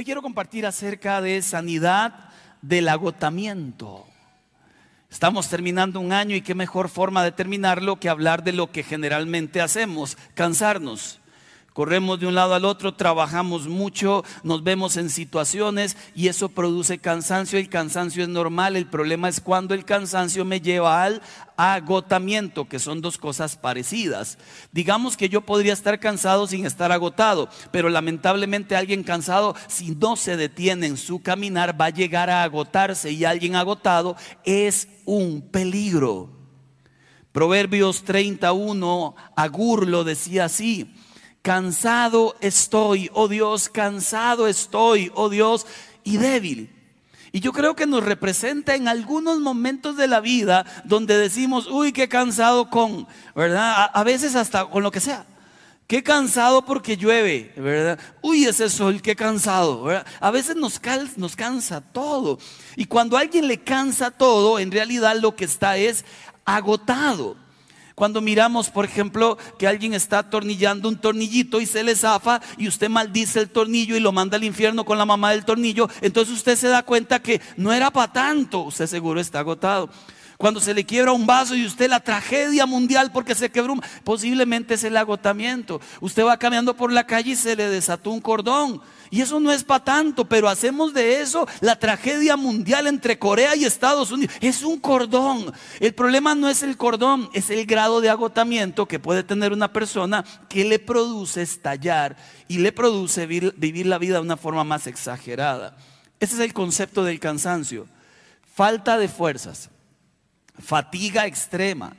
Hoy quiero compartir acerca de sanidad del agotamiento. Estamos terminando un año y qué mejor forma de terminarlo que hablar de lo que generalmente hacemos, cansarnos. Corremos de un lado al otro, trabajamos mucho, nos vemos en situaciones y eso produce cansancio. El cansancio es normal, el problema es cuando el cansancio me lleva al agotamiento, que son dos cosas parecidas. Digamos que yo podría estar cansado sin estar agotado, pero lamentablemente alguien cansado, si no se detiene en su caminar, va a llegar a agotarse y alguien agotado es un peligro. Proverbios 31, Agur lo decía así cansado estoy, oh Dios, cansado estoy, oh Dios, y débil. Y yo creo que nos representa en algunos momentos de la vida donde decimos, uy, qué cansado con, ¿verdad? A, veces hasta con lo que sea. Qué cansado porque llueve, ¿verdad? Uy, ese sol, qué cansado, ¿verdad? A veces nos, nos cansa todo. Y cuando a alguien le cansa todo, en realidad lo que está es agotado. Cuando miramos, por ejemplo, que alguien está atornillando un tornillito y se le zafa y usted maldice el tornillo y lo manda al infierno con la mamá del tornillo, entonces usted se da cuenta que no era para tanto, usted seguro está agotado. Cuando se le quiebra un vaso y usted la tragedia mundial porque se quebró, posiblemente es el agotamiento. Usted va caminando por la calle y se le desató un cordón y eso no es para tanto, pero hacemos de eso la tragedia mundial entre Corea y Estados Unidos. Es un cordón. El problema no es el cordón, es el grado de agotamiento que puede tener una persona que le produce estallar y le produce vivir la vida de una forma más exagerada. Ese es el concepto del cansancio. Falta de fuerzas, fatiga extrema,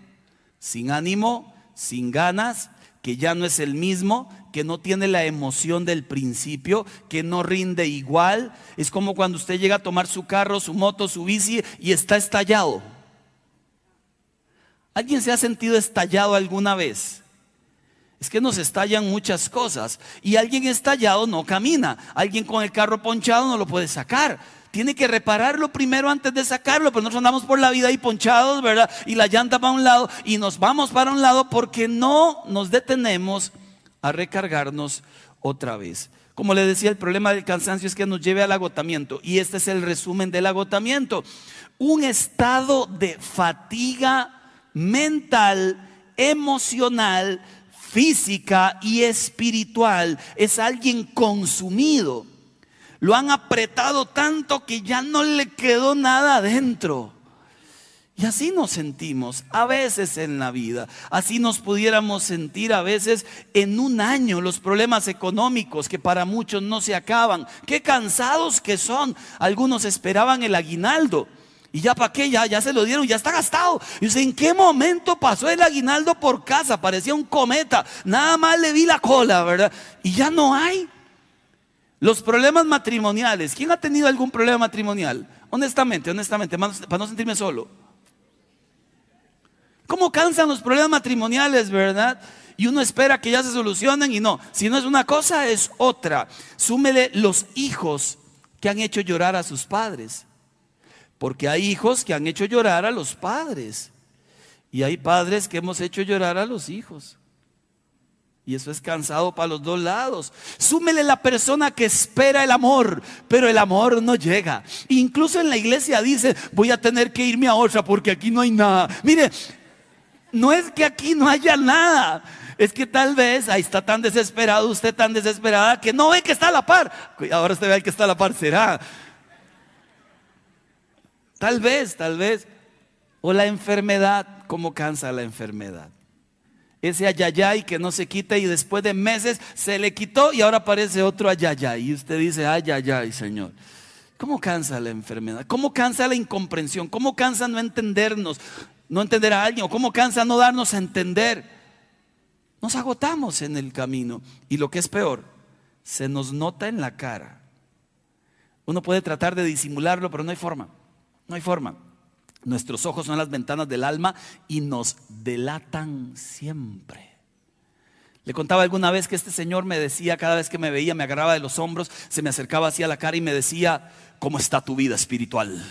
sin ánimo, sin ganas, que ya no es el mismo, que no tiene la emoción del principio, que no rinde igual. Es como cuando usted llega a tomar su carro, su moto, su bici y está estallado. ¿Alguien se ha sentido estallado alguna vez? Es que nos estallan muchas cosas y alguien estallado no camina. Alguien con el carro ponchado no lo puede sacar tiene que repararlo primero antes de sacarlo, pero nosotros andamos por la vida ahí ponchados, ¿verdad? Y la llanta va a un lado y nos vamos para un lado porque no nos detenemos a recargarnos otra vez. Como le decía, el problema del cansancio es que nos lleve al agotamiento. Y este es el resumen del agotamiento. Un estado de fatiga mental, emocional, física y espiritual. Es alguien consumido. Lo han apretado tanto que ya no le quedó nada adentro. Y así nos sentimos a veces en la vida. Así nos pudiéramos sentir a veces en un año los problemas económicos que para muchos no se acaban. Qué cansados que son. Algunos esperaban el aguinaldo. Y ya para qué, ya, ya se lo dieron, ya está gastado. Y dice, ¿en qué momento pasó el aguinaldo por casa? Parecía un cometa. Nada más le vi la cola, ¿verdad? Y ya no hay. Los problemas matrimoniales. ¿Quién ha tenido algún problema matrimonial? Honestamente, honestamente, para no sentirme solo. ¿Cómo cansan los problemas matrimoniales, verdad? Y uno espera que ya se solucionen y no. Si no es una cosa, es otra. Súmele los hijos que han hecho llorar a sus padres. Porque hay hijos que han hecho llorar a los padres. Y hay padres que hemos hecho llorar a los hijos. Y eso es cansado para los dos lados. Súmele la persona que espera el amor, pero el amor no llega. Incluso en la iglesia dice, voy a tener que irme a otra porque aquí no hay nada. Mire, no es que aquí no haya nada. Es que tal vez ahí está tan desesperado, usted tan desesperada, que no ve que está a la par. Ahora usted ve que está a la par, será. Tal vez, tal vez. O la enfermedad, ¿cómo cansa la enfermedad? Ese ayayay que no se quita y después de meses se le quitó y ahora aparece otro ayayay. Y usted dice, ayayay, Señor. ¿Cómo cansa la enfermedad? ¿Cómo cansa la incomprensión? ¿Cómo cansa no entendernos? no entender a alguien o cómo cansa no darnos a entender. Nos agotamos en el camino y lo que es peor, se nos nota en la cara. Uno puede tratar de disimularlo, pero no hay forma. No hay forma. Nuestros ojos son las ventanas del alma y nos delatan siempre. Le contaba alguna vez que este señor me decía, cada vez que me veía, me agarraba de los hombros, se me acercaba hacia la cara y me decía, ¿cómo está tu vida espiritual?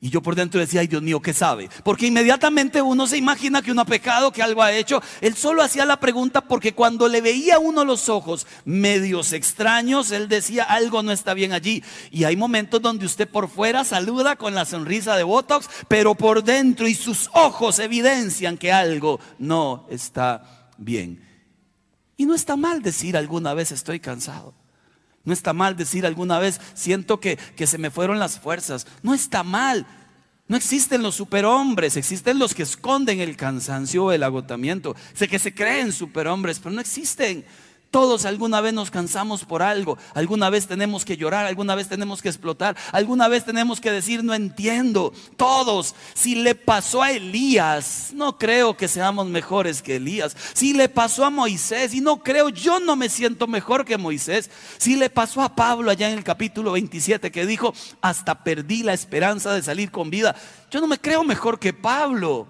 Y yo por dentro decía, ay Dios mío, ¿qué sabe? Porque inmediatamente uno se imagina que uno ha pecado, que algo ha hecho. Él solo hacía la pregunta porque cuando le veía uno los ojos medios extraños, él decía, algo no está bien allí. Y hay momentos donde usted por fuera saluda con la sonrisa de Botox, pero por dentro y sus ojos evidencian que algo no está bien. Y no está mal decir alguna vez estoy cansado. No está mal decir alguna vez, siento que, que se me fueron las fuerzas. No está mal. No existen los superhombres, existen los que esconden el cansancio o el agotamiento. Sé que se creen superhombres, pero no existen. Todos alguna vez nos cansamos por algo, alguna vez tenemos que llorar, alguna vez tenemos que explotar, alguna vez tenemos que decir no entiendo. Todos, si le pasó a Elías, no creo que seamos mejores que Elías. Si le pasó a Moisés, y no creo, yo no me siento mejor que Moisés. Si le pasó a Pablo allá en el capítulo 27 que dijo, hasta perdí la esperanza de salir con vida, yo no me creo mejor que Pablo.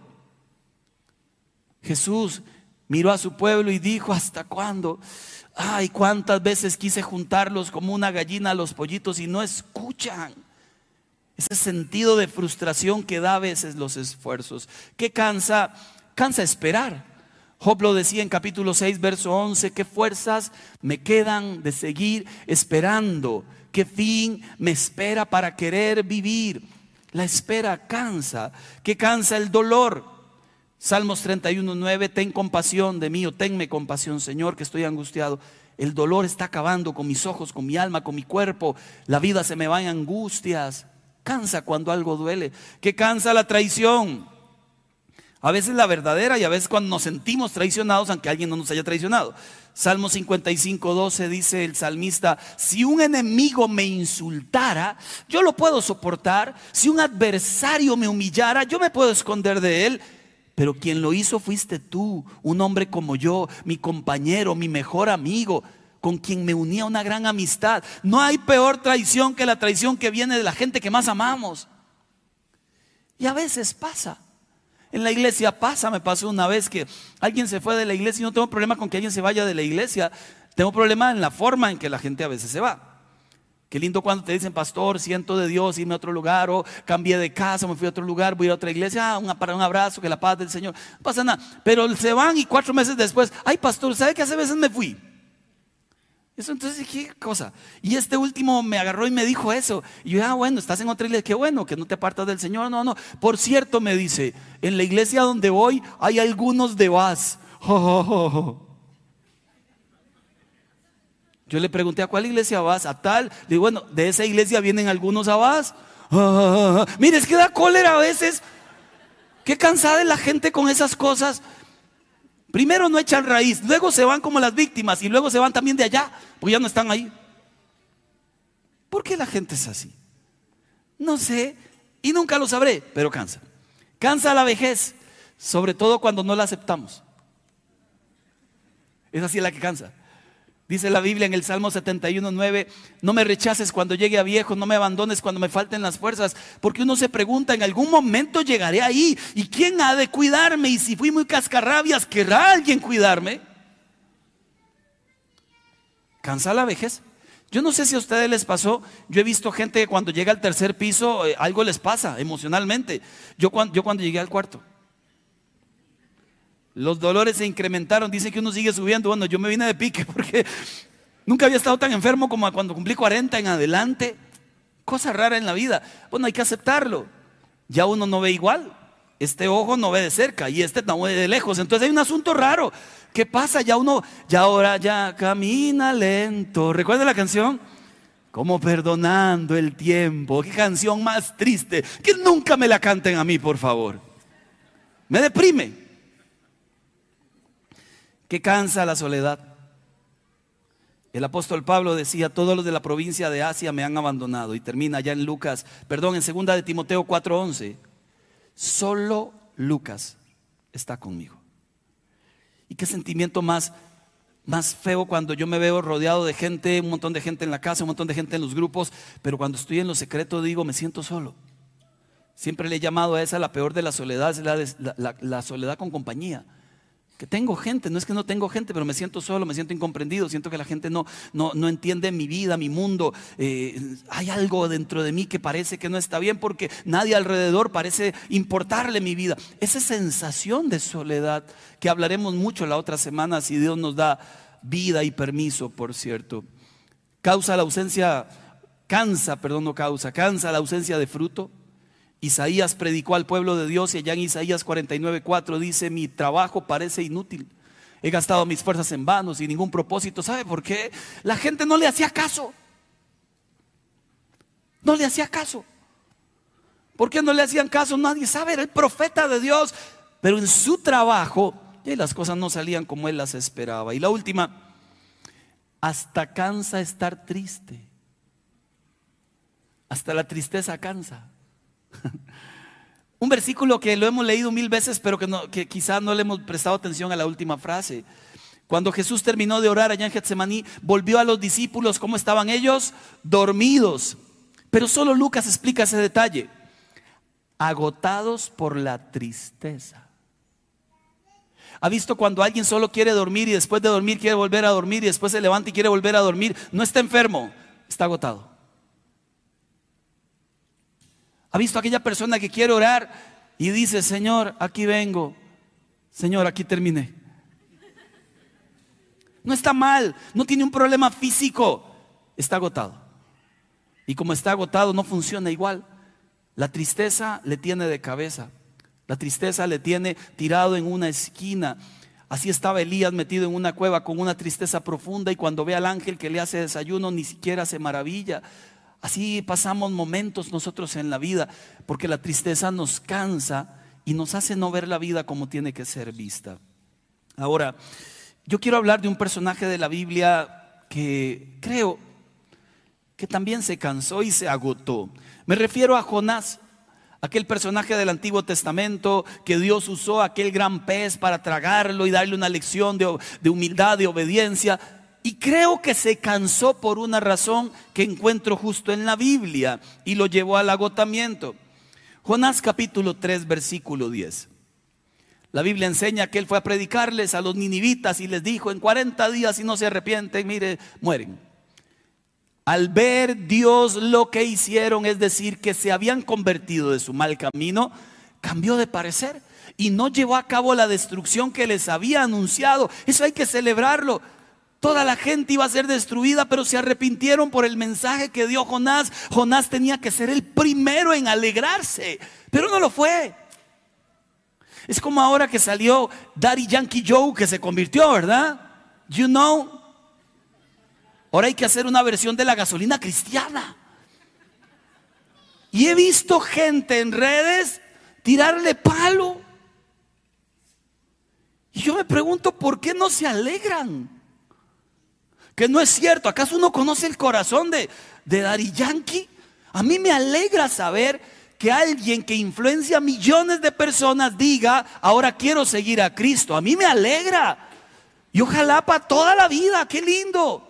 Jesús miró a su pueblo y dijo, ¿hasta cuándo? Ay, cuántas veces quise juntarlos como una gallina a los pollitos y no escuchan. Ese sentido de frustración que da a veces los esfuerzos. ¿Qué cansa? Cansa esperar. Job lo decía en capítulo 6, verso 11, ¿qué fuerzas me quedan de seguir esperando? ¿Qué fin me espera para querer vivir? La espera cansa. ¿Qué cansa el dolor? Salmos 31, 9, ten compasión de mí o tenme compasión, Señor, que estoy angustiado. El dolor está acabando con mis ojos, con mi alma, con mi cuerpo. La vida se me va en angustias. Cansa cuando algo duele. ¿Qué cansa la traición? A veces la verdadera y a veces cuando nos sentimos traicionados, aunque alguien no nos haya traicionado. Salmo 55, 12 dice el salmista, si un enemigo me insultara, yo lo puedo soportar. Si un adversario me humillara, yo me puedo esconder de él pero quien lo hizo fuiste tú, un hombre como yo, mi compañero, mi mejor amigo, con quien me unía una gran amistad. No hay peor traición que la traición que viene de la gente que más amamos. Y a veces pasa. En la iglesia pasa, me pasó una vez que alguien se fue de la iglesia y no tengo problema con que alguien se vaya de la iglesia, tengo problema en la forma en que la gente a veces se va. Qué lindo cuando te dicen, pastor, siento de Dios, irme a otro lugar, o cambié de casa, me fui a otro lugar, voy a otra iglesia, ah, un, para un abrazo, que la paz del Señor. No pasa nada. Pero se van y cuatro meses después, ay, pastor, ¿sabe que hace veces me fui? Eso entonces, ¿qué cosa? Y este último me agarró y me dijo eso. Y yo, ah, bueno, estás en otra iglesia, qué bueno, que no te apartas del Señor. No, no. Por cierto, me dice, en la iglesia donde voy hay algunos de vas. Yo le pregunté a cuál iglesia vas, a tal. Le digo, bueno, de esa iglesia vienen algunos a vas. mire, es que da cólera a veces. Qué cansada es la gente con esas cosas. Primero no echan raíz, luego se van como las víctimas y luego se van también de allá, porque ya no están ahí. ¿Por qué la gente es así? No sé y nunca lo sabré, pero cansa. Cansa la vejez, sobre todo cuando no la aceptamos. Es así la que cansa. Dice la Biblia en el Salmo 71, 9, no me rechaces cuando llegue a viejo, no me abandones cuando me falten las fuerzas, porque uno se pregunta, en algún momento llegaré ahí, ¿y quién ha de cuidarme? Y si fui muy cascarrabias, ¿querrá alguien cuidarme? ¿Cansa la vejez? Yo no sé si a ustedes les pasó, yo he visto gente que cuando llega al tercer piso, eh, algo les pasa emocionalmente. Yo, yo cuando llegué al cuarto, los dolores se incrementaron, dice que uno sigue subiendo. Bueno, yo me vine de pique porque nunca había estado tan enfermo como cuando cumplí 40 en adelante. Cosa rara en la vida. Bueno, hay que aceptarlo. Ya uno no ve igual. Este ojo no ve de cerca y este no ve de lejos. Entonces hay un asunto raro. ¿Qué pasa? Ya uno, ya ahora ya camina lento. ¿Recuerda la canción? Como perdonando el tiempo. Qué canción más triste. Que nunca me la canten a mí, por favor. Me deprime que cansa la soledad. El apóstol Pablo decía, todos los de la provincia de Asia me han abandonado. Y termina ya en Lucas, perdón, en segunda de Timoteo 4:11. Solo Lucas está conmigo. Y qué sentimiento más más feo cuando yo me veo rodeado de gente, un montón de gente en la casa, un montón de gente en los grupos, pero cuando estoy en lo secreto digo, me siento solo. Siempre le he llamado a esa la peor de las soledades, la, la soledad con compañía. Que tengo gente, no es que no tengo gente, pero me siento solo, me siento incomprendido, siento que la gente no, no, no entiende mi vida, mi mundo. Eh, hay algo dentro de mí que parece que no está bien porque nadie alrededor parece importarle mi vida. Esa sensación de soledad que hablaremos mucho la otra semana si Dios nos da vida y permiso, por cierto. Causa la ausencia, cansa, perdón, no causa, cansa la ausencia de fruto Isaías predicó al pueblo de Dios y allá en Isaías 49:4 dice, mi trabajo parece inútil. He gastado mis fuerzas en vano, sin ningún propósito. ¿Sabe por qué? La gente no le hacía caso. No le hacía caso. ¿Por qué no le hacían caso? Nadie sabe, era el profeta de Dios. Pero en su trabajo, las cosas no salían como él las esperaba. Y la última, hasta cansa estar triste. Hasta la tristeza cansa. Un versículo que lo hemos leído mil veces, pero que, no, que quizá no le hemos prestado atención a la última frase. Cuando Jesús terminó de orar allá en Getsemaní, volvió a los discípulos, ¿cómo estaban ellos? Dormidos. Pero solo Lucas explica ese detalle. Agotados por la tristeza. ¿Ha visto cuando alguien solo quiere dormir y después de dormir quiere volver a dormir y después se levanta y quiere volver a dormir? No está enfermo, está agotado. ¿Ha visto aquella persona que quiere orar y dice, Señor, aquí vengo, Señor, aquí terminé? No está mal, no tiene un problema físico, está agotado. Y como está agotado, no funciona igual. La tristeza le tiene de cabeza, la tristeza le tiene tirado en una esquina. Así estaba Elías metido en una cueva con una tristeza profunda y cuando ve al ángel que le hace desayuno ni siquiera se maravilla. Así pasamos momentos nosotros en la vida, porque la tristeza nos cansa y nos hace no ver la vida como tiene que ser vista. Ahora, yo quiero hablar de un personaje de la Biblia que creo que también se cansó y se agotó. Me refiero a Jonás, aquel personaje del Antiguo Testamento que Dios usó aquel gran pez para tragarlo y darle una lección de, humildad, de obediencia. Y creo que se cansó por una razón que encuentro justo en la Biblia y lo llevó al agotamiento. Jonás capítulo 3 versículo 10. La Biblia enseña que él fue a predicarles a los ninivitas y les dijo, en 40 días si no se arrepienten, mire, mueren. Al ver Dios lo que hicieron, es decir, que se habían convertido de su mal camino, cambió de parecer y no llevó a cabo la destrucción que les había anunciado. Eso hay que celebrarlo. Toda la gente iba a ser destruida, pero se arrepintieron por el mensaje que dio Jonás. Jonás tenía que ser el primero en alegrarse, pero no lo fue. Es como ahora que salió Daddy Yankee Joe que se convirtió, ¿verdad? You know. Ahora hay que hacer una versión de la gasolina cristiana. Y he visto gente en redes tirarle palo. Y yo me pregunto, ¿por qué no se alegran? Que no es cierto. ¿Acaso uno conoce el corazón de, de Daddy Yankee? A mí me alegra saber que alguien que influencia a millones de personas diga, ahora quiero seguir a Cristo. A mí me alegra. Y ojalá para toda la vida, qué lindo.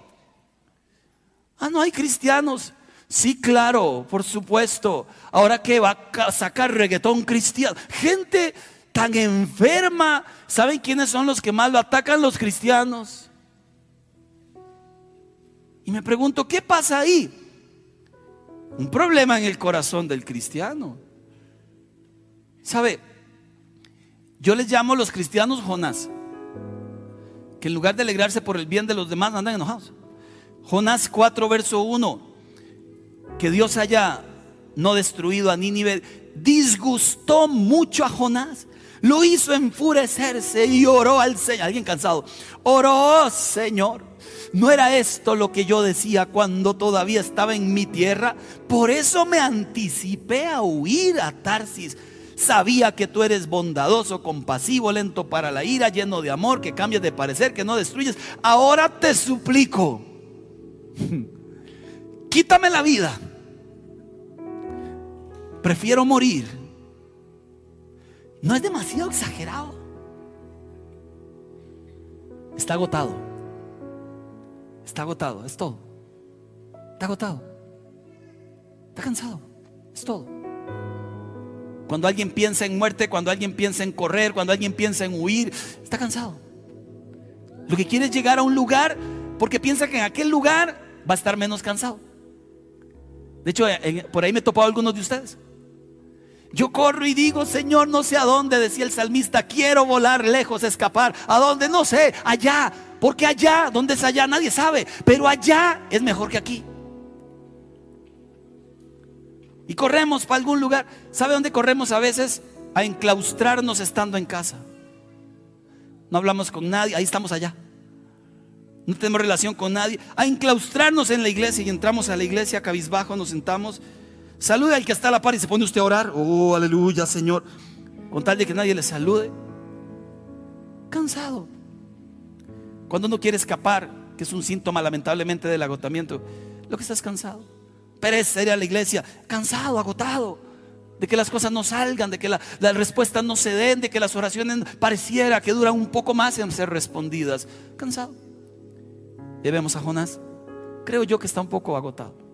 Ah, no hay cristianos. Sí, claro, por supuesto. Ahora que va a sacar reggaetón cristiano. Gente tan enferma. ¿Saben quiénes son los que más lo atacan los cristianos? Y me pregunto, ¿qué pasa ahí? Un problema en el corazón del cristiano. ¿Sabe? Yo les llamo los cristianos Jonás, que en lugar de alegrarse por el bien de los demás andan enojados. Jonás 4, verso 1, que Dios haya no destruido a Nínive, disgustó mucho a Jonás. Lo hizo enfurecerse y oró al Señor. Alguien cansado. Oró, Señor. ¿No era esto lo que yo decía cuando todavía estaba en mi tierra? Por eso me anticipé a huir a Tarsis. Sabía que tú eres bondadoso, compasivo, lento para la ira, lleno de amor, que cambias de parecer, que no destruyes. Ahora te suplico, quítame la vida. Prefiero morir. No es demasiado exagerado. Está agotado. Está agotado, es todo. Está agotado. Está cansado, es todo. Cuando alguien piensa en muerte, cuando alguien piensa en correr, cuando alguien piensa en huir, está cansado. Lo que quiere es llegar a un lugar porque piensa que en aquel lugar va a estar menos cansado. De hecho, por ahí me he topado algunos de ustedes. Yo corro y digo, Señor, no sé a dónde, decía el salmista, quiero volar lejos, escapar. ¿A dónde? No sé, allá. Porque allá, ¿dónde es allá? Nadie sabe. Pero allá es mejor que aquí. Y corremos para algún lugar. ¿Sabe dónde corremos a veces? A enclaustrarnos estando en casa. No hablamos con nadie, ahí estamos allá. No tenemos relación con nadie. A enclaustrarnos en la iglesia y entramos a la iglesia cabizbajo, nos sentamos Salude al que está a la par y se pone usted a orar. Oh, aleluya, Señor. Con tal de que nadie le salude. Cansado. Cuando uno quiere escapar, que es un síntoma lamentablemente del agotamiento, lo que estás cansado. Pereza ir a la iglesia, cansado, agotado. De que las cosas no salgan, de que las respuestas no se den, de que las oraciones pareciera que duran un poco más en ser respondidas. Cansado. Y vemos a Jonás. Creo yo que está un poco agotado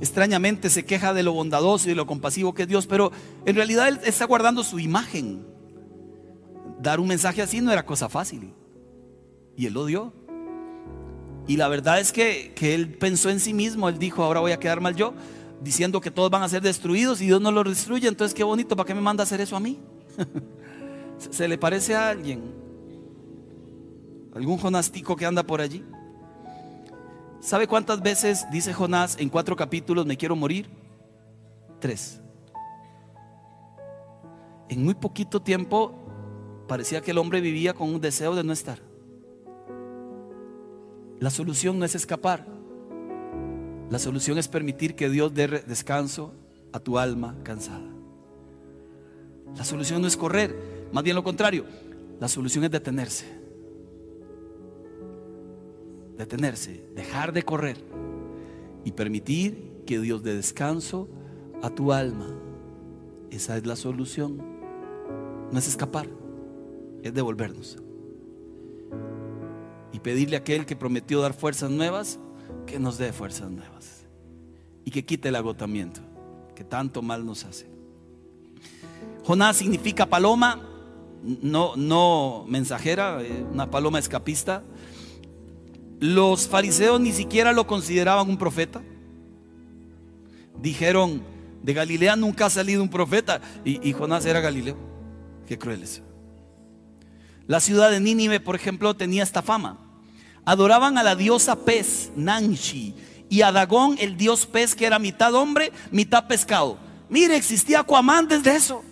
extrañamente se queja de lo bondadoso y de lo compasivo que es Dios, pero en realidad él está guardando su imagen. Dar un mensaje así no era cosa fácil. Y él lo dio. Y la verdad es que, él pensó en sí mismo, él dijo, ahora voy a quedar mal yo, diciendo que todos van a ser destruidos y Dios no los destruye, entonces qué bonito, ¿para qué me manda a hacer eso a mí? ¿Se le parece a alguien? ¿Algún jonástico que anda por allí? ¿Sabe cuántas veces dice Jonás en cuatro capítulos, me quiero morir? Tres. En muy poquito tiempo parecía que el hombre vivía con un deseo de no estar. La solución no es escapar. La solución es permitir que Dios dé descanso a tu alma cansada. La solución no es correr, más bien lo contrario. La solución es detenerse detenerse, dejar de correr y permitir que Dios dé descanso a tu alma. Esa es la solución. No es escapar, es devolvernos. Y pedirle a aquel que prometió dar fuerzas nuevas, que nos dé fuerzas nuevas. Y que quite el agotamiento, que tanto mal nos hace. Jonás significa paloma, no, no mensajera, eh, una paloma escapista. Los fariseos ni siquiera lo consideraban un profeta. Dijeron, de Galilea nunca ha salido un profeta. Y, Jonás era Galileo. Qué crueles. La ciudad de Nínive, por ejemplo, tenía esta fama. Adoraban a la diosa pez, Nanshi, y a Dagón, el dios pez, que era mitad hombre, mitad pescado. Mire, existía Aquaman desde eso.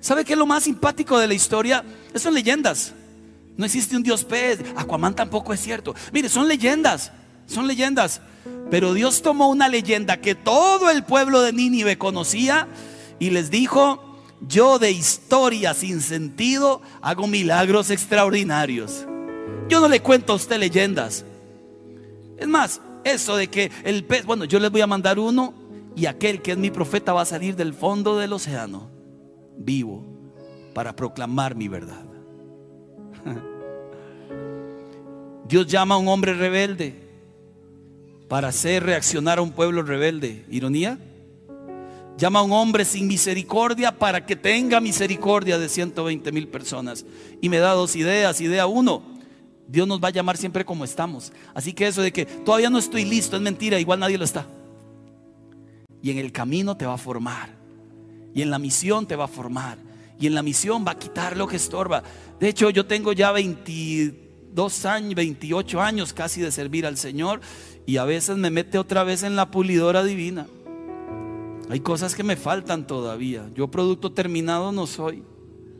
¿Sabe qué es lo más simpático de la historia? Son leyendas. No existe un dios pez. Aquaman tampoco es cierto. Mire, son leyendas. Son leyendas. Pero Dios tomó una leyenda que todo el pueblo de Nínive conocía y les dijo, yo de historia sin sentido hago milagros extraordinarios. Yo no le cuento a usted leyendas. Es más, eso de que el pez, bueno, yo les voy a mandar uno y aquel que es mi profeta va a salir del fondo del océano, vivo, para proclamar mi verdad. Dios llama a un hombre rebelde para hacer reaccionar a un pueblo rebelde. ¿Ironía? Llama a un hombre sin misericordia para que tenga misericordia de 120 mil personas. Y me da dos ideas. Idea uno, Dios nos va a llamar siempre como estamos. Así que eso de que todavía no estoy listo es mentira, igual nadie lo está. Y en el camino te va a formar. Y en la misión te va a formar y en la misión va a quitar lo que estorba. De hecho, yo tengo ya 22 años, 28 años casi de servir al Señor y a veces me mete otra vez en la pulidora divina. Hay cosas que me faltan todavía. Yo producto terminado no soy.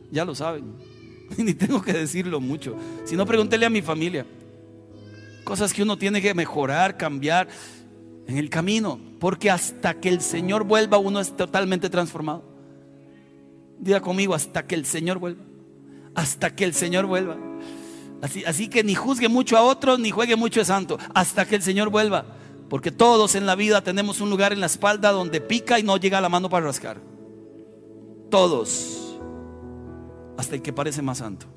Ya lo saben. Ni tengo que decirlo mucho. Si no, pregúntele a mi familia. Cosas que uno tiene que mejorar, cambiar en el camino. Porque hasta que el Señor vuelva uno es totalmente transformado. Diga conmigo, hasta que el Señor vuelva. Hasta que el Señor vuelva. Así, así que ni juzgue mucho a otros, ni juegue mucho de santo. Hasta que el Señor vuelva. Porque todos en la vida tenemos un lugar en la espalda donde pica y no llega la mano para rascar. Todos. Hasta el que parece más santo.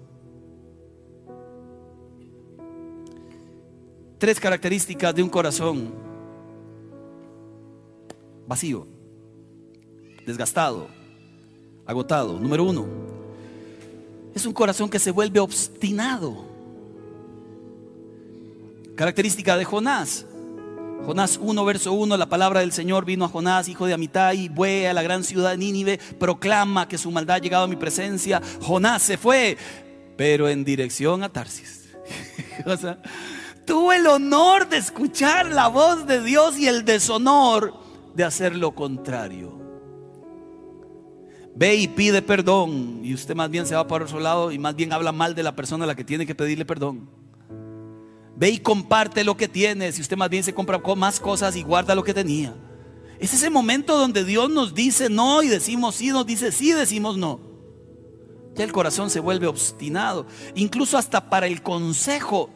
Tres características de un corazón vacío, desgastado, agotado. Número uno, es un corazón que se vuelve obstinado. Característica de Jonás. Jonás 1, verso 1, la palabra del Señor vino a Jonás, hijo de Amitai, fue a la gran ciudad de Nínive, proclama que su maldad ha llegado a mi presencia. Jonás se fue, pero en dirección a Tarsis. o el honor de escuchar la voz de Dios y el deshonor de hacer lo contrario. Ve y pide perdón y usted más bien se va para otro lado y más bien habla mal de la persona a la que tiene que pedirle perdón. Ve y comparte lo que tiene si usted más bien se compra más cosas y guarda lo que tenía. Es ese momento donde Dios nos dice no y decimos sí, nos dice sí, decimos no. Ya el corazón se vuelve obstinado, incluso hasta para el consejo.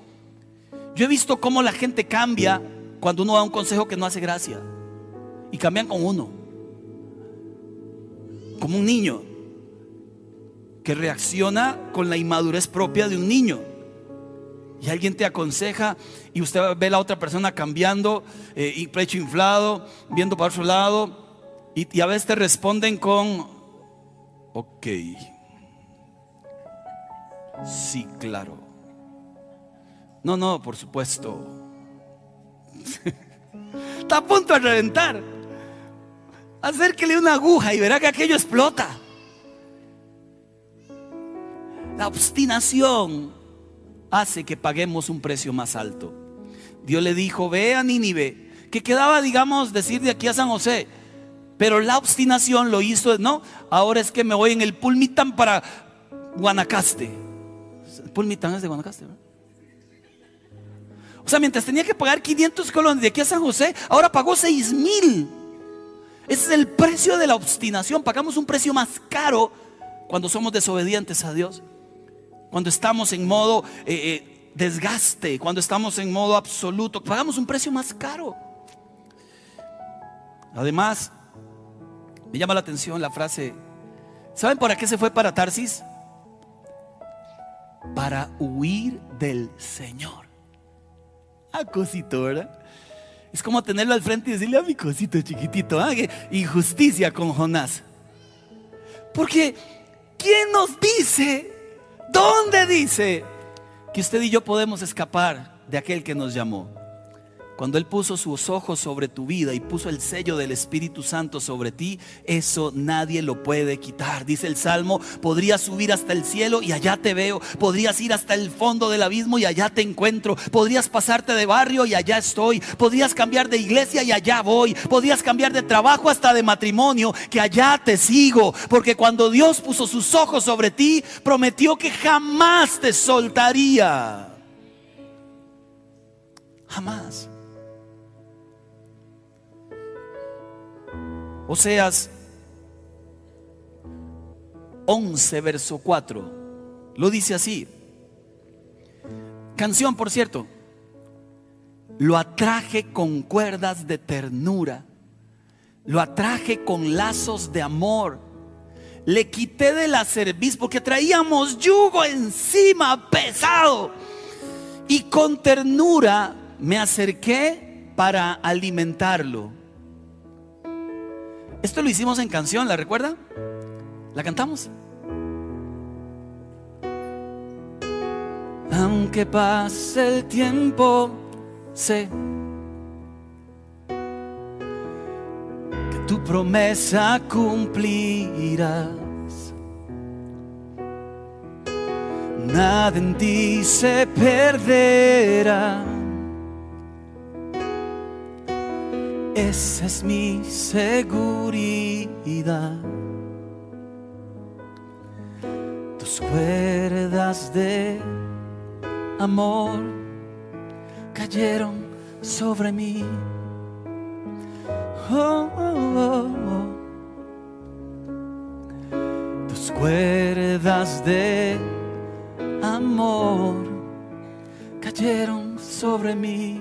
Yo he visto cómo la gente cambia cuando uno da un consejo que no hace gracia. Y cambian con uno. Como un niño que reacciona con la inmadurez propia de un niño. Y alguien te aconseja y usted ve a la otra persona cambiando eh, y pecho inflado, viendo para otro lado. Y, y a veces te responden con, ok, sí, claro. No, no, por supuesto. Está a punto de reventar. Acérquele una aguja y verá que aquello explota. La obstinación hace que paguemos un precio más alto. Dios le dijo, ve a Nínive, que quedaba, digamos, decir de aquí a San José. Pero la obstinación lo hizo, no, ahora es que me voy en el Pulmitán para Guanacaste. El Pulmitán es de Guanacaste, ¿verdad? O sea, mientras tenía que pagar 500 colones de aquí a San José, ahora pagó 6 mil. Ese es el precio de la obstinación. Pagamos un precio más caro cuando somos desobedientes a Dios. Cuando estamos en modo eh, eh, desgaste, cuando estamos en modo absoluto, pagamos un precio más caro. Además, me llama la atención la frase, ¿saben para qué se fue para Tarsis? Para huir del Señor. Ah, cosito, ¿verdad? Es como tenerlo al frente y decirle a mi cosito chiquitito, ¿ah? injusticia con Jonás. Porque, ¿quién nos dice? ¿Dónde dice que usted y yo podemos escapar de aquel que nos llamó? Cuando Él puso sus ojos sobre tu vida y puso el sello del Espíritu Santo sobre ti, eso nadie lo puede quitar. Dice el Salmo, podrías subir hasta el cielo y allá te veo. Podrías ir hasta el fondo del abismo y allá te encuentro. Podrías pasarte de barrio y allá estoy. Podrías cambiar de iglesia y allá voy. Podrías cambiar de trabajo hasta de matrimonio, que allá te sigo. Porque cuando Dios puso sus ojos sobre ti, prometió que jamás te soltaría. Jamás. Oseas 11, verso 4. Lo dice así. Canción, por cierto. Lo atraje con cuerdas de ternura. Lo atraje con lazos de amor. Le quité de la cerviz porque traíamos yugo encima pesado. Y con ternura me acerqué para alimentarlo. Esto lo hicimos en canción, ¿la recuerda? ¿La cantamos? Aunque pase el tiempo, sé que tu promesa cumplirás. Nada en ti se perderá Esa es mi seguridad. Tus cuerdas de amor cayeron sobre mí. Oh, oh, oh, Tus cuerdas de amor cayeron sobre mí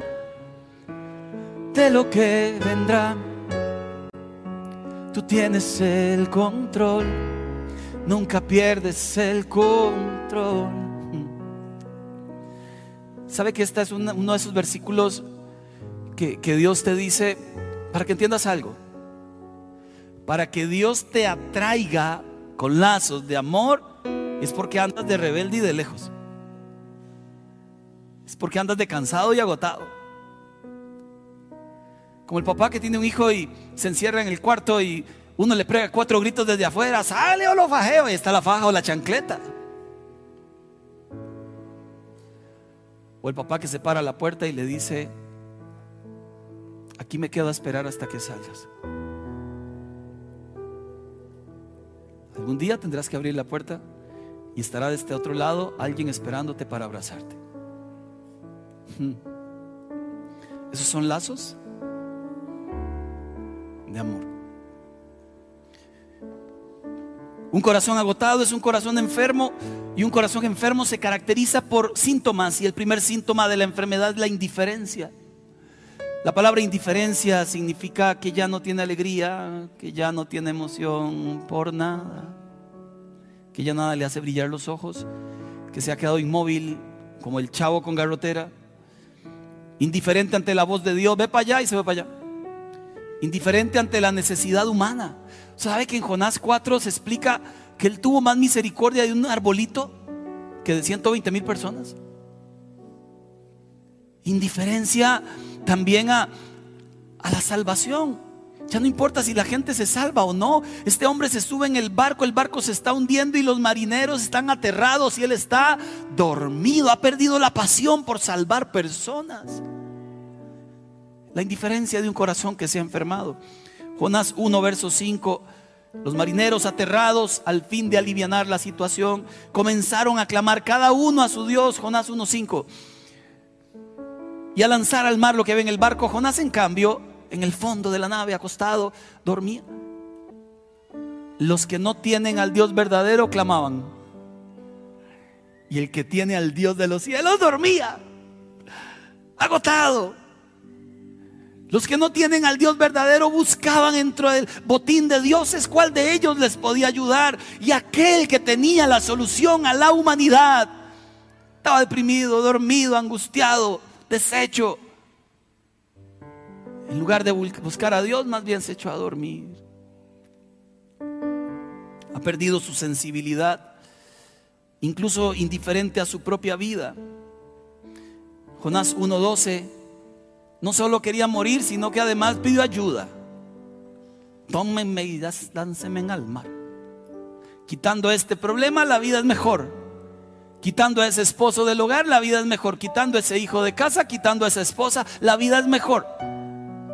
de lo que vendrá. Tú tienes el control, nunca pierdes el control. ¿Sabe que este es uno de esos versículos que, que Dios te dice para que entiendas algo? Para que Dios te atraiga con lazos de amor, es porque andas de rebelde y de lejos. Es porque andas de cansado y agotado. Como el papá que tiene un hijo y se encierra en el cuarto y uno le prega cuatro gritos desde afuera, sale o lo fajeo y está la faja o la chancleta. O el papá que se para a la puerta y le dice, aquí me quedo a esperar hasta que salgas. Algún día tendrás que abrir la puerta y estará de este otro lado alguien esperándote para abrazarte. Hmm. ¿Esos son lazos? De amor. Un corazón agotado es un corazón enfermo y un corazón enfermo se caracteriza por síntomas y el primer síntoma de la enfermedad es la indiferencia. La palabra indiferencia significa que ya no tiene alegría, que ya no tiene emoción por nada, que ya nada le hace brillar los ojos, que se ha quedado inmóvil como el chavo con garrotera, indiferente ante la voz de Dios, ve para allá y se ve para allá indiferente ante la necesidad humana. ¿Sabe que en Jonás 4 se explica que él tuvo más misericordia de un arbolito que de 120 mil personas? Indiferencia también a, a la salvación. Ya no importa si la gente se salva o no. Este hombre se sube en el barco, el barco se está hundiendo y los marineros están aterrados y él está dormido, ha perdido la pasión por salvar personas. La indiferencia de un corazón que se ha enfermado. Jonás 1, verso 5. Los marineros aterrados al fin de aliviar la situación comenzaron a clamar cada uno a su Dios. Jonás 1.5. Y a lanzar al mar lo que ve en el barco. Jonás en cambio, en el fondo de la nave, acostado, dormía. Los que no tienen al Dios verdadero clamaban. Y el que tiene al Dios de los cielos dormía. Agotado. Los que no tienen al Dios verdadero buscaban dentro del botín de dioses cuál de ellos les podía ayudar. Y aquel que tenía la solución a la humanidad estaba deprimido, dormido, angustiado, deshecho. En lugar de buscar a Dios, más bien se echó a dormir. Ha perdido su sensibilidad, incluso indiferente a su propia vida. Jonás 1.12 no solo quería morir, sino que además pidió ayuda. Tómenme y lánceme al mar. Quitando este problema, la vida es mejor. Quitando a ese esposo del hogar, la vida es mejor. Quitando a ese hijo de casa, quitando a esa esposa, la vida es mejor.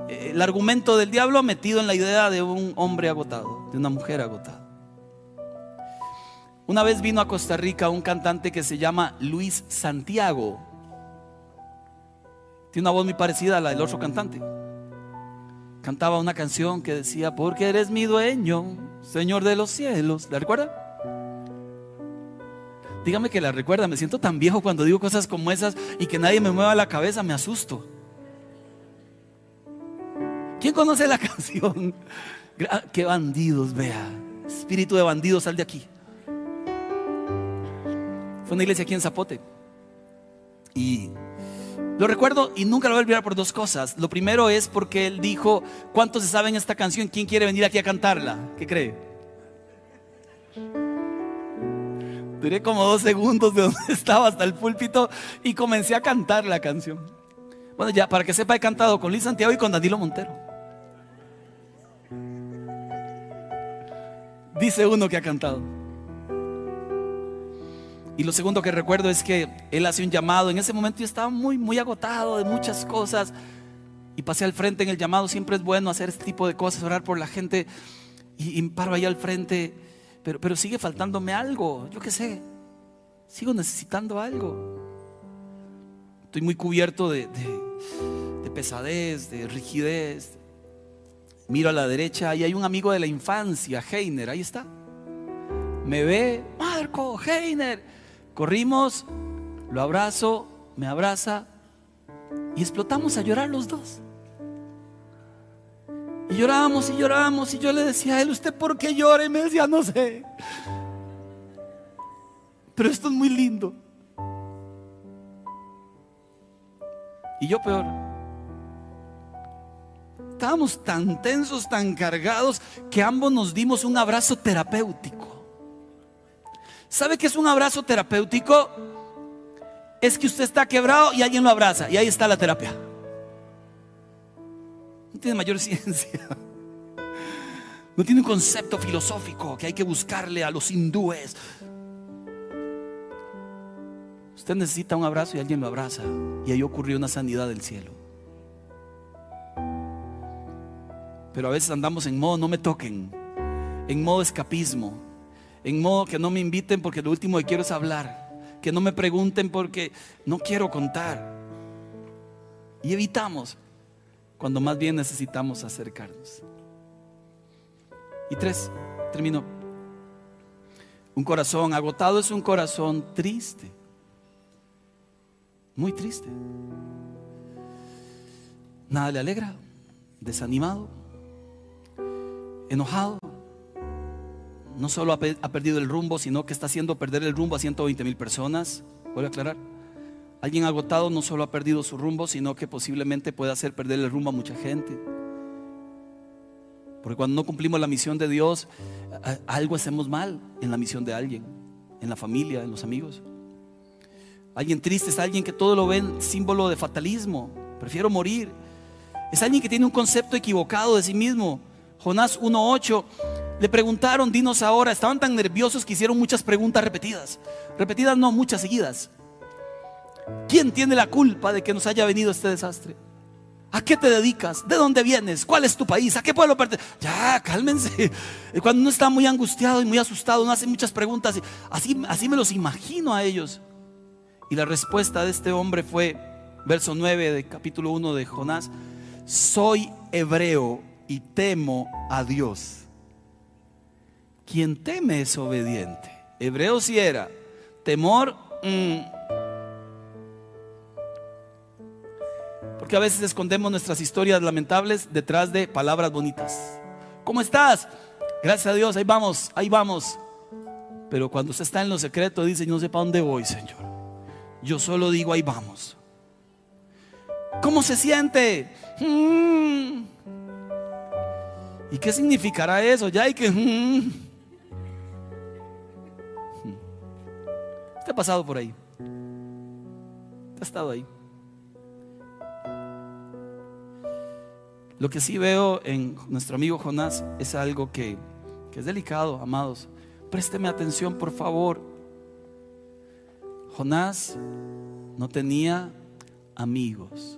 El argumento del diablo metido en la idea de un hombre agotado, de una mujer agotada. Una vez vino a Costa Rica un cantante que se llama Luis Santiago. Tiene una voz muy parecida a la del otro cantante. Cantaba una canción que decía, porque eres mi dueño, Señor de los cielos. ¿La recuerda? Dígame que la recuerda. Me siento tan viejo cuando digo cosas como esas y que nadie me mueva la cabeza, me asusto. ¿Quién conoce la canción? Qué bandidos, vea. Espíritu de bandidos, sal de aquí. Fue una iglesia aquí en Zapote. Y lo recuerdo y nunca lo voy a olvidar por dos cosas. Lo primero es porque él dijo, ¿cuántos se saben esta canción? ¿Quién quiere venir aquí a cantarla? ¿Qué cree? Duré como dos segundos de donde estaba hasta el púlpito y comencé a cantar la canción. Bueno, ya, para que sepa, he cantado con Luis Santiago y con Danilo Montero. Dice uno que ha cantado. Y lo segundo que recuerdo es que él hace un llamado. En ese momento yo estaba muy, muy agotado de muchas cosas. Y pasé al frente en el llamado. Siempre es bueno hacer este tipo de cosas, orar por la gente. Y, paro ahí al frente. Pero, pero sigue faltándome algo. Yo qué sé. Sigo necesitando algo. Estoy muy cubierto de, de pesadez, de rigidez. Miro a la derecha y hay un amigo de la infancia, Heiner, ahí está. Me ve, Marco, Heiner. Corrimos, lo abrazo, me abraza y explotamos a llorar los dos. Y llorábamos y llorábamos y yo le decía a él, ¿usted por qué llora? Y me decía, no sé. Pero esto es muy lindo. Y yo peor. Estábamos tan tensos, tan cargados, que ambos nos dimos un abrazo terapéutico. ¿Sabe qué es un abrazo terapéutico? Es que usted está quebrado y alguien lo abraza. Y ahí está la terapia. No tiene mayor ciencia. No tiene un concepto filosófico que hay que buscarle a los hindúes. Usted necesita un abrazo y alguien lo abraza. Y ahí ocurrió una sanidad del cielo. Pero a veces andamos en modo no me toquen, en modo escapismo, en modo que no me inviten porque lo último que quiero es hablar, que no me pregunten porque no quiero contar. Y evitamos cuando más bien necesitamos acercarnos. Y tres, termino. Un corazón agotado es un corazón triste. Muy triste. Nada le alegra. Desanimado. Enojado. No solo ha, perdido el rumbo, sino que está haciendo perder el rumbo a 120 mil personas. ¿Puedo aclarar? Alguien agotado no solo ha perdido su rumbo, sino que posiblemente puede hacer perder el rumbo a mucha gente. Porque cuando no cumplimos la misión de Dios, algo hacemos mal en la misión de alguien, en la familia, en los amigos. Alguien triste es alguien que todo lo ve símbolo de fatalismo. Prefiero morir. Es alguien que tiene un concepto equivocado de sí mismo. Jonás 1.8 le preguntaron, dinos ahora, estaban tan nerviosos que hicieron muchas preguntas repetidas. Repetidas no, muchas seguidas. ¿Quién tiene la culpa de que nos haya venido este desastre? ¿A qué te dedicas? ¿De dónde vienes? ¿Cuál es tu país? ¿A qué pueblo perteneces? Ya, cálmense. Cuando uno está muy angustiado y muy asustado, uno hace muchas preguntas. Así, así me los imagino a ellos. Y la respuesta de este hombre fue, verso 9 de capítulo 1 de Jonás, soy hebreo y temo a Dios. Quien teme es obediente. Hebreo si era. Temor, mm. porque a veces escondemos nuestras historias lamentables detrás de palabras bonitas. ¿Cómo estás? Gracias a Dios, ahí vamos, ahí vamos. Pero cuando usted está en lo secreto, dice, no sé para dónde voy, Señor. Yo solo digo, ahí vamos. ¿Cómo se siente? Mm. ¿Y qué significará eso? Ya hay que... Mm. ¿Usted ha pasado por ahí? ¿Usted ha estado ahí? Lo que sí veo en nuestro amigo Jonás es algo que, que es delicado, amados. Présteme atención, por favor. Jonás no tenía amigos.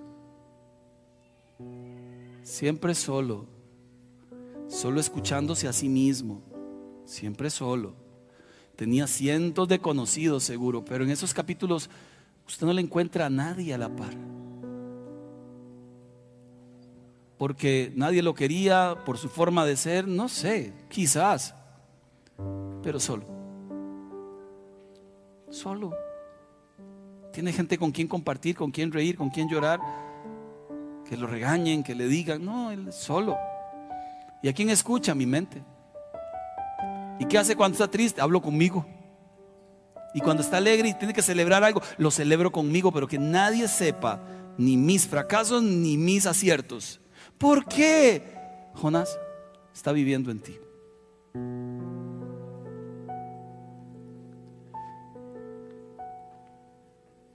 Siempre solo. Solo escuchándose a sí mismo. Siempre solo. Tenía cientos de conocidos seguro, pero en esos capítulos usted no le encuentra a nadie a la par. Porque nadie lo quería por su forma de ser, no sé, quizás, pero solo. Solo. Tiene gente con quien compartir, con quien reír, con quien llorar. Que lo regañen, que le digan, no, él solo. ¿Y a quién escucha? Mi mente. ¿Y qué hace cuando está triste? Hablo conmigo. Y cuando está alegre y tiene que celebrar algo, lo celebro conmigo, pero que nadie sepa ni mis fracasos ni mis aciertos. ¿Por qué? Jonás está viviendo en ti.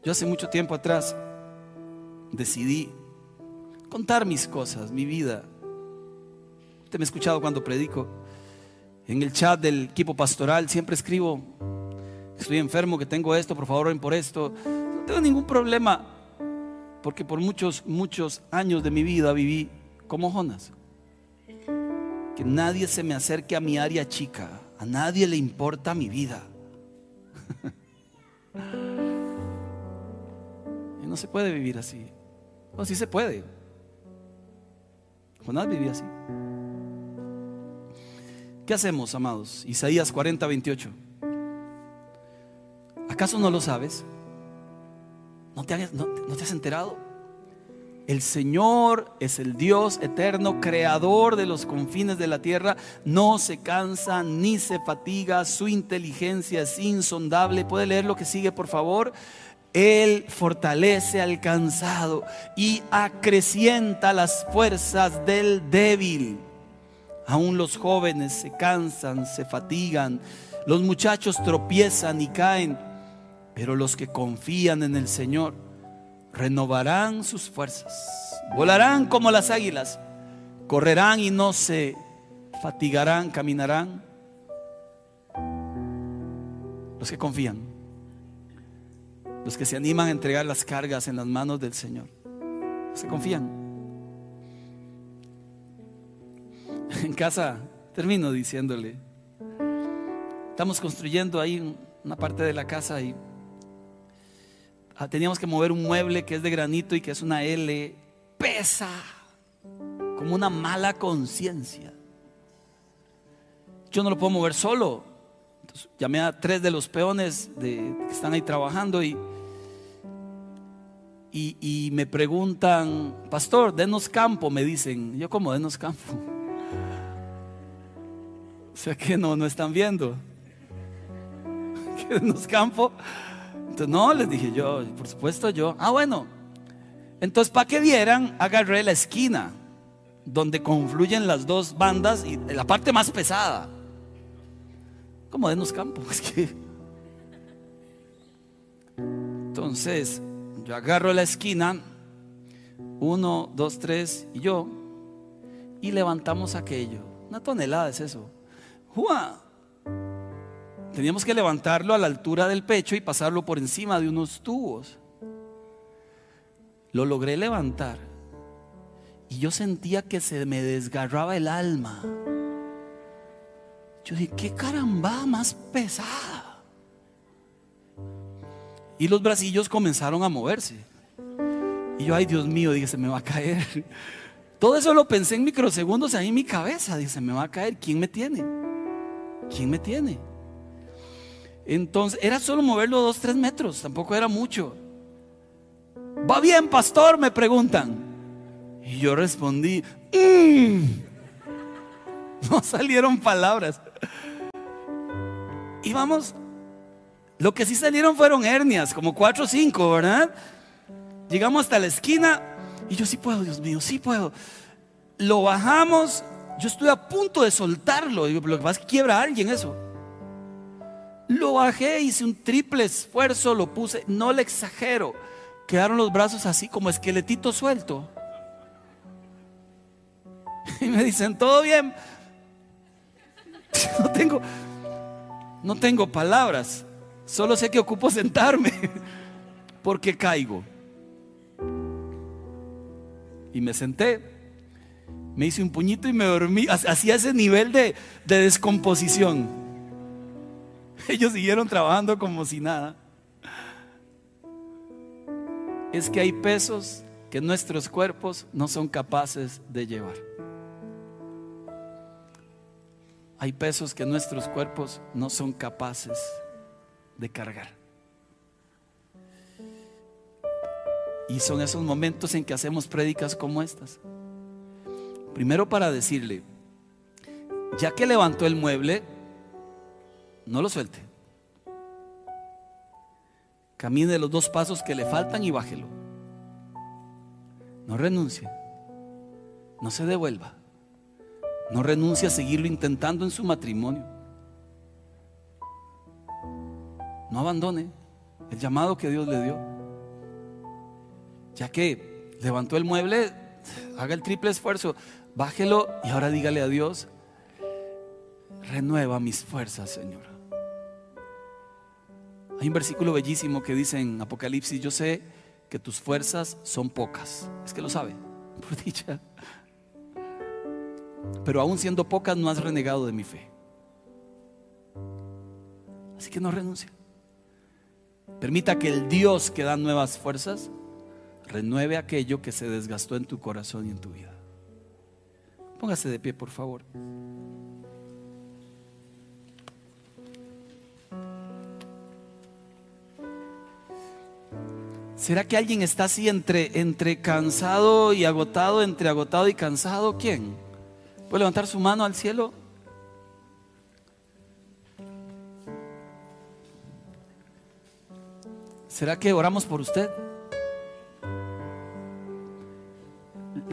Yo hace mucho tiempo atrás decidí contar mis cosas, mi vida. Usted me ha escuchado cuando predico. En el chat del equipo pastoral siempre escribo, estoy enfermo, que tengo esto, por favor oren por esto. No tengo ningún problema, porque por muchos, muchos años de mi vida viví como Jonas. Que nadie se me acerque a mi área chica, a nadie le importa mi vida. no se puede vivir así. O sí se puede, Jonás vivía así. ¿Qué hacemos, amados? Isaías 40, 28. ¿Acaso no lo sabes? ¿No te, has, no te has enterado? El Señor es el Dios eterno, creador de los confines de la tierra. No se cansa ni se fatiga. Su inteligencia es insondable. ¿Puede leer lo que sigue, por favor? Él fortalece al cansado y acrecienta las fuerzas del débil. Aún los jóvenes se cansan, se fatigan, los muchachos tropiezan y caen, pero los que confían en el Señor renovarán sus fuerzas, volarán como las águilas, correrán y no se fatigarán, caminarán. Los que confían, los que se animan a entregar las cargas en las manos del Señor, que confían. En casa, termino diciéndole, estamos construyendo ahí una parte de la casa y ah, teníamos que mover un mueble que es de granito y que es una L, pesa como una mala conciencia. Yo no lo puedo mover solo. Entonces, llamé a tres de los peones que están ahí trabajando y, y, y me preguntan, pastor, denos campo, me dicen. Yo como, denos campo. O sea que no, no están viendo. Que nos campo. Entonces, no, les dije yo, por supuesto yo. Ah, bueno. Entonces, para que vieran, agarré la esquina donde confluyen las dos bandas y la parte más pesada. Como de los campos. Es que... Entonces, yo agarro la esquina, uno, dos, tres, y yo, y levantamos aquello. Una tonelada es eso. Teníamos que levantarlo a la altura del pecho y pasarlo por encima de unos tubos. Lo logré levantar y yo sentía que se me desgarraba el alma. Yo dije, qué caramba más pesada. Y los bracillos comenzaron a moverse. Y yo, ay Dios mío, dije, se me va a caer. Todo eso lo pensé en microsegundos ahí en mi cabeza. Dije, se me va a caer. ¿Quién me tiene? ¿Quién me tiene? Entonces, era solo moverlo dos, tres metros, tampoco era mucho. ¿Va bien, pastor? Me preguntan. Y yo respondí, mm". no salieron palabras. Y vamos, lo que sí salieron fueron hernias, como cuatro o cinco, ¿verdad? Llegamos hasta la esquina y yo sí puedo, Dios mío, sí puedo. Lo bajamos yo estoy a punto de soltarlo. Digo, lo que pasa es que quiebra a alguien eso. Lo bajé, hice un triple esfuerzo, lo puse, no le exagero. Quedaron los brazos así como esqueletito suelto. Y me dicen, ¿todo bien? No tengo, no tengo palabras. Solo sé que ocupo sentarme porque caigo. Y me senté me hice un puñito y me dormí. Hacía ese nivel de, de descomposición. Ellos siguieron trabajando como si nada. Es que hay pesos que nuestros cuerpos no son capaces de llevar. Hay pesos que nuestros cuerpos no son capaces de cargar. Y son esos momentos en que hacemos prédicas como estas. Primero para decirle, ya que levantó el mueble, no lo suelte. Camine los dos pasos que le faltan y bájelo. No renuncie. No se devuelva. No renuncie a seguirlo intentando en su matrimonio. No abandone el llamado que Dios le dio. Ya que levantó el mueble, haga el triple esfuerzo. Bájelo y ahora dígale a Dios, renueva mis fuerzas, Señor. Hay un versículo bellísimo que dice en Apocalipsis, yo sé que tus fuerzas son pocas. Es que lo sabe, por dicha. Pero aún siendo pocas no has renegado de mi fe. Así que no renuncie. Permita que el Dios que da nuevas fuerzas renueve aquello que se desgastó en tu corazón y en tu vida. Póngase de pie, por favor. ¿Será que alguien está así entre, entre cansado y agotado, entre agotado y cansado? ¿Quién? ¿Puede levantar su mano al cielo? ¿Será que oramos por usted?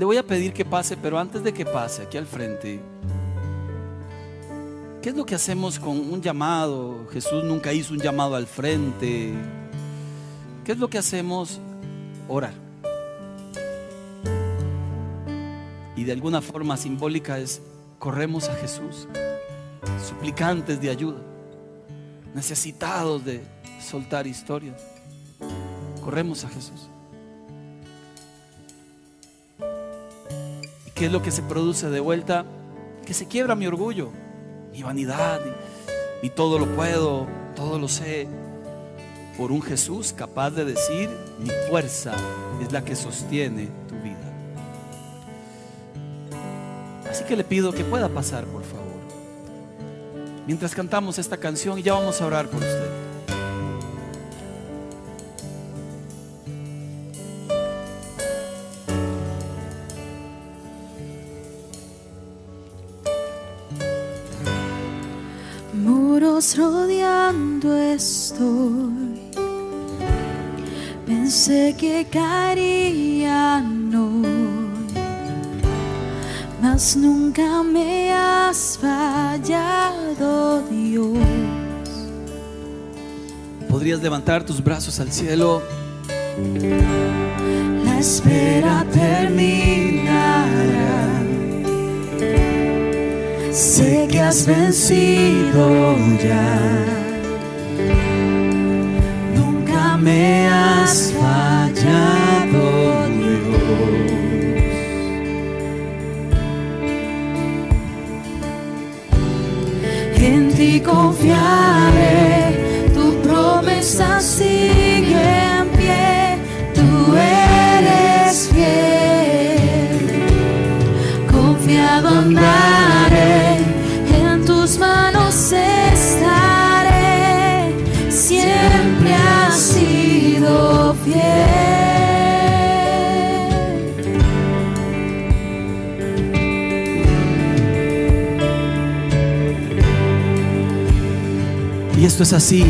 Le voy a pedir que pase, pero antes de que pase, aquí al frente, ¿qué es lo que hacemos con un llamado? Jesús nunca hizo un llamado al frente. ¿Qué es lo que hacemos? Orar. Y de alguna forma simbólica es, corremos a Jesús, suplicantes de ayuda, necesitados de soltar historias. Corremos a Jesús. Qué es lo que se produce de vuelta? Que se quiebra mi orgullo, mi vanidad, y todo lo puedo, todo lo sé por un Jesús capaz de decir, mi fuerza es la que sostiene tu vida. Así que le pido que pueda pasar, por favor. Mientras cantamos esta canción, ya vamos a orar por usted. Que caerían hoy, mas nunca me has fallado, Dios. ¿Podrías levantar tus brazos al cielo? La espera terminará. Sé que has vencido ya me has fallado, Dios. En ti confiaré, tu promesa sigue en pie, tú eres fiel, confiado andaré, en tus manos estaré, siempre has sido fiel. Esto es así.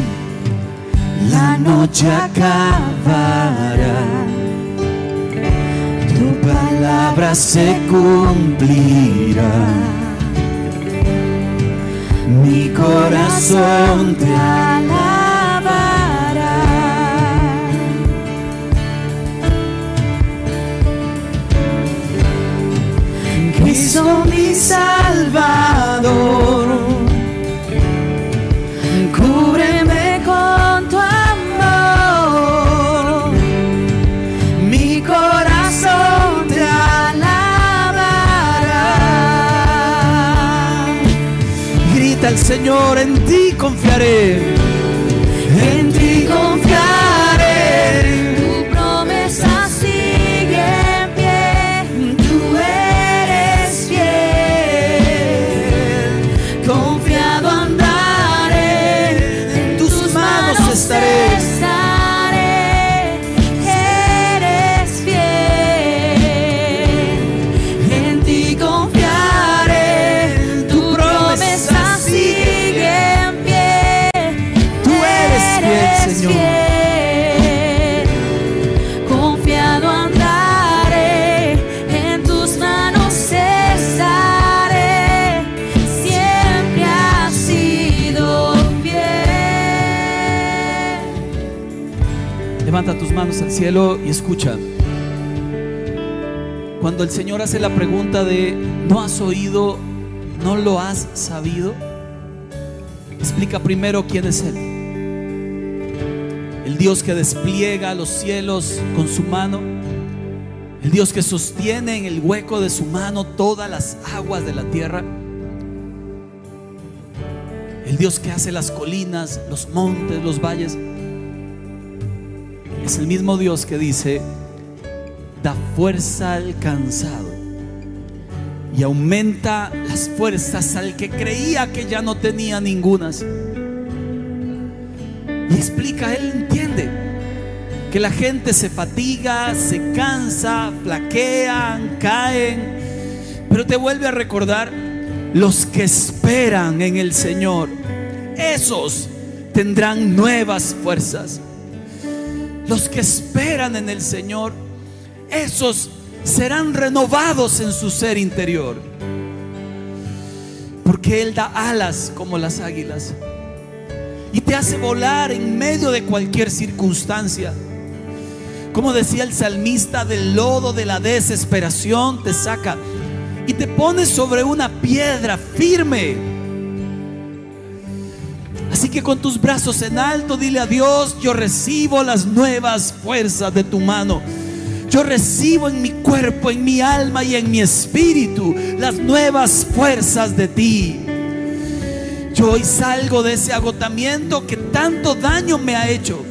La noche acabará, tu palabra se cumplirá. Mi corazón te alabará. Cristo mi Salvador, Señor, en ti confiaré. Cielo y escucha. Cuando el Señor hace la pregunta de, ¿no has oído? ¿No lo has sabido? Explica primero quién es Él. El Dios que despliega los cielos con su mano. El Dios que sostiene en el hueco de su mano todas las aguas de la tierra. El Dios que hace las colinas, los montes, los valles. Es el mismo Dios que dice, da fuerza al cansado y aumenta las fuerzas al que creía que ya no tenía ningunas. Y explica, él entiende que la gente se fatiga, se cansa, flaquean, caen, pero te vuelve a recordar los que esperan en el Señor. Esos tendrán nuevas fuerzas. Los que esperan en el Señor, esos serán renovados en su ser interior. Porque Él da alas como las águilas y te hace volar en medio de cualquier circunstancia. Como decía el salmista, del lodo de la desesperación te saca y te pone sobre una piedra firme. Así que con tus brazos en alto dile a Dios, yo recibo las nuevas fuerzas de tu mano. Yo recibo en mi cuerpo, en mi alma y en mi espíritu las nuevas fuerzas de ti. Yo hoy salgo de ese agotamiento que tanto daño me ha hecho.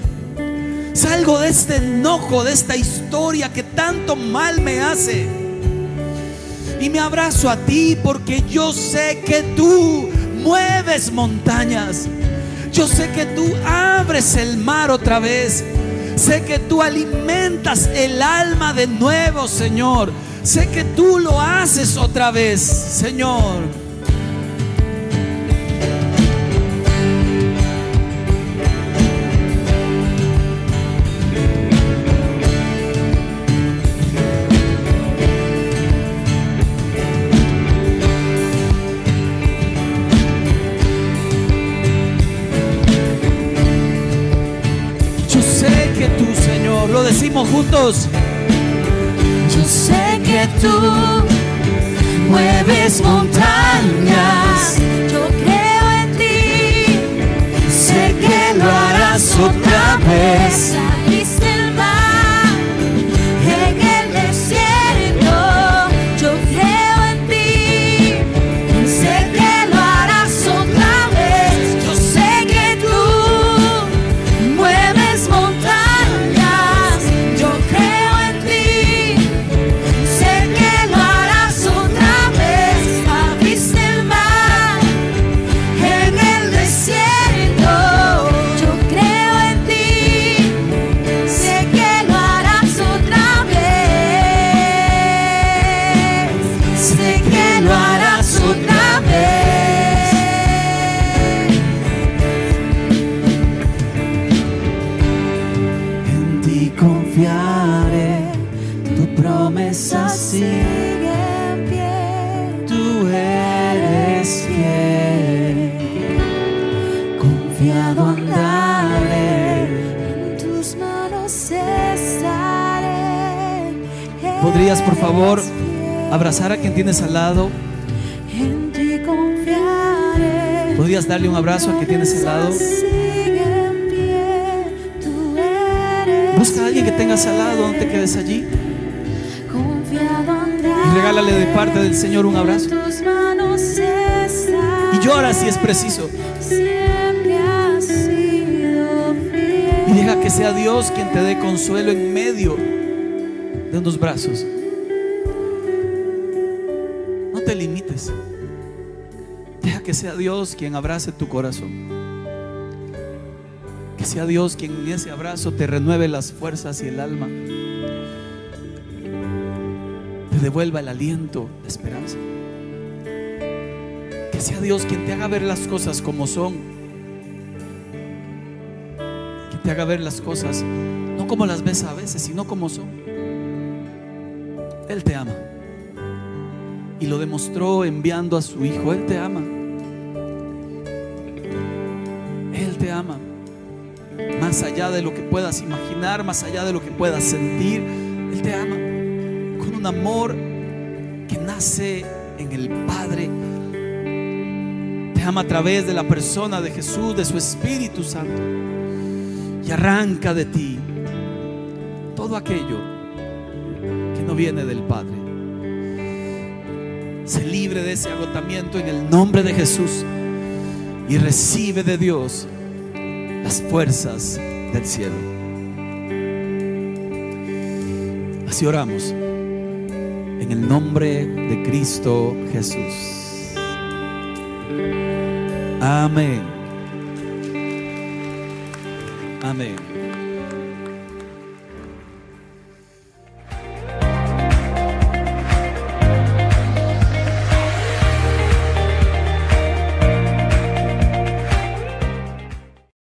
Salgo de este enojo, de esta historia que tanto mal me hace. Y me abrazo a ti porque yo sé que tú mueves montañas. Yo sé que tú abres el mar otra vez. Sé que tú alimentas el alma de nuevo, Señor. Sé que tú lo haces otra vez, Señor. Juntos. Yo sé que tú mueves montañas. Yo creo en ti. Sé que lo harás otra vez. Tienes al lado? En ti confiaré. ¿Podrías darle un abrazo a quien tienes al lado? Busca a alguien que tengas al lado, no te quedes allí. Y regálale de parte del Señor un abrazo. Y llora si es preciso. Y deja que sea Dios quien te dé consuelo en medio de unos brazos. Que sea Dios quien abrace tu corazón. Que sea Dios quien en ese abrazo te renueve las fuerzas y el alma. Te devuelva el aliento, la esperanza. Que sea Dios quien te haga ver las cosas como son. Que te haga ver las cosas no como las ves a veces, sino como son. Él te ama. Y lo demostró enviando a su Hijo. Él te ama. Más allá de lo que puedas imaginar, más allá de lo que puedas sentir, Él te ama. Con un amor que nace en el Padre. Te ama a través de la persona de Jesús, de su Espíritu Santo. Y arranca de ti todo aquello que no viene del Padre. Se libre de ese agotamiento en el nombre de Jesús y recibe de Dios las fuerzas del cielo. Así oramos En el nombre de Cristo Jesús. Amén. Amén.